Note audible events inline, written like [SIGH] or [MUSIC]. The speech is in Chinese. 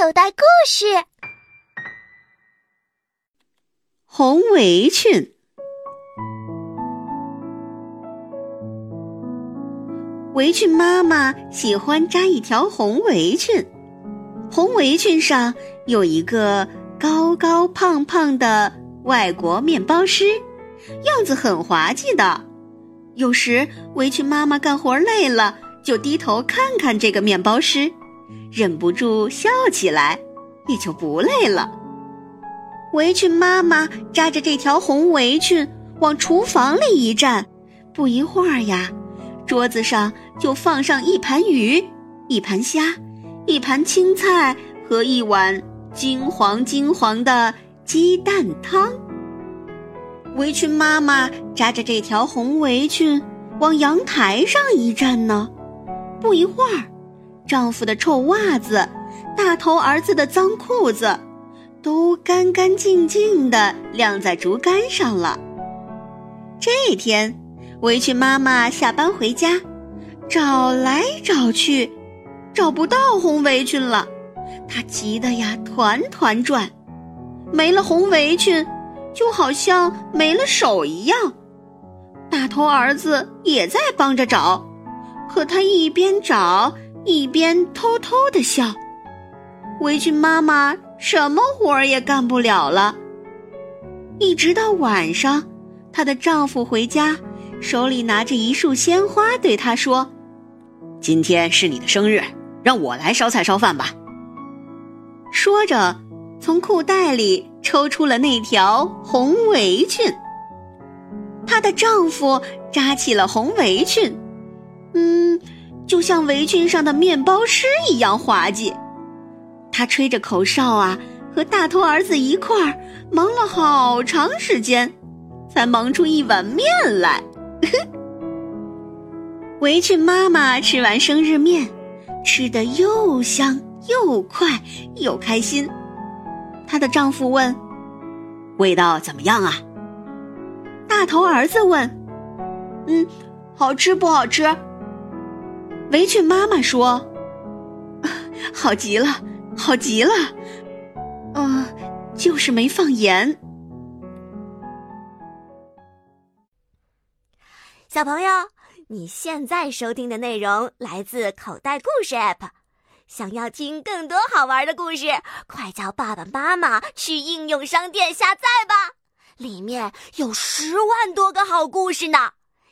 口袋故事：红围裙。围裙妈妈喜欢扎一条红围裙，红围裙上有一个高高胖胖的外国面包师，样子很滑稽的。有时围裙妈妈干活累了，就低头看看这个面包师，忍不住笑起来，也就不累了。围裙妈妈扎着这条红围裙往厨房里一站，不一会儿呀。桌子上就放上一盘鱼、一盘虾、一盘青菜和一碗金黄金黄的鸡蛋汤。围裙妈妈扎着这条红围裙往阳台上一站呢，不一会儿，丈夫的臭袜子、大头儿子的脏裤子，都干干净净的晾在竹竿上了。这一天。围裙妈妈下班回家，找来找去，找不到红围裙了。她急得呀团团转，没了红围裙，就好像没了手一样。大头儿子也在帮着找，可他一边找一边偷偷的笑。围裙妈妈什么活儿也干不了了。一直到晚上，她的丈夫回家。手里拿着一束鲜花，对她说：“今天是你的生日，让我来烧菜烧饭吧。”说着，从裤袋里抽出了那条红围裙。她的丈夫扎起了红围裙，就像围裙上的面包师一样滑稽。他吹着口哨啊，和大头儿子一块儿忙了好长时间，才忙出一碗面来。[LAUGHS] 围裙妈妈吃完生日面，吃得又香又快又开心。她的丈夫问：“味道怎么样啊？”大头儿子问：“嗯，好吃不好吃？”围裙妈妈说：“ [LAUGHS] 好极了，好极了。嗯，就是没放盐。”小朋友，你现在收听的内容来自口袋故事 App。想要听更多好玩的故事，快叫爸爸妈妈去应用商店下载吧，里面有十万多个好故事呢。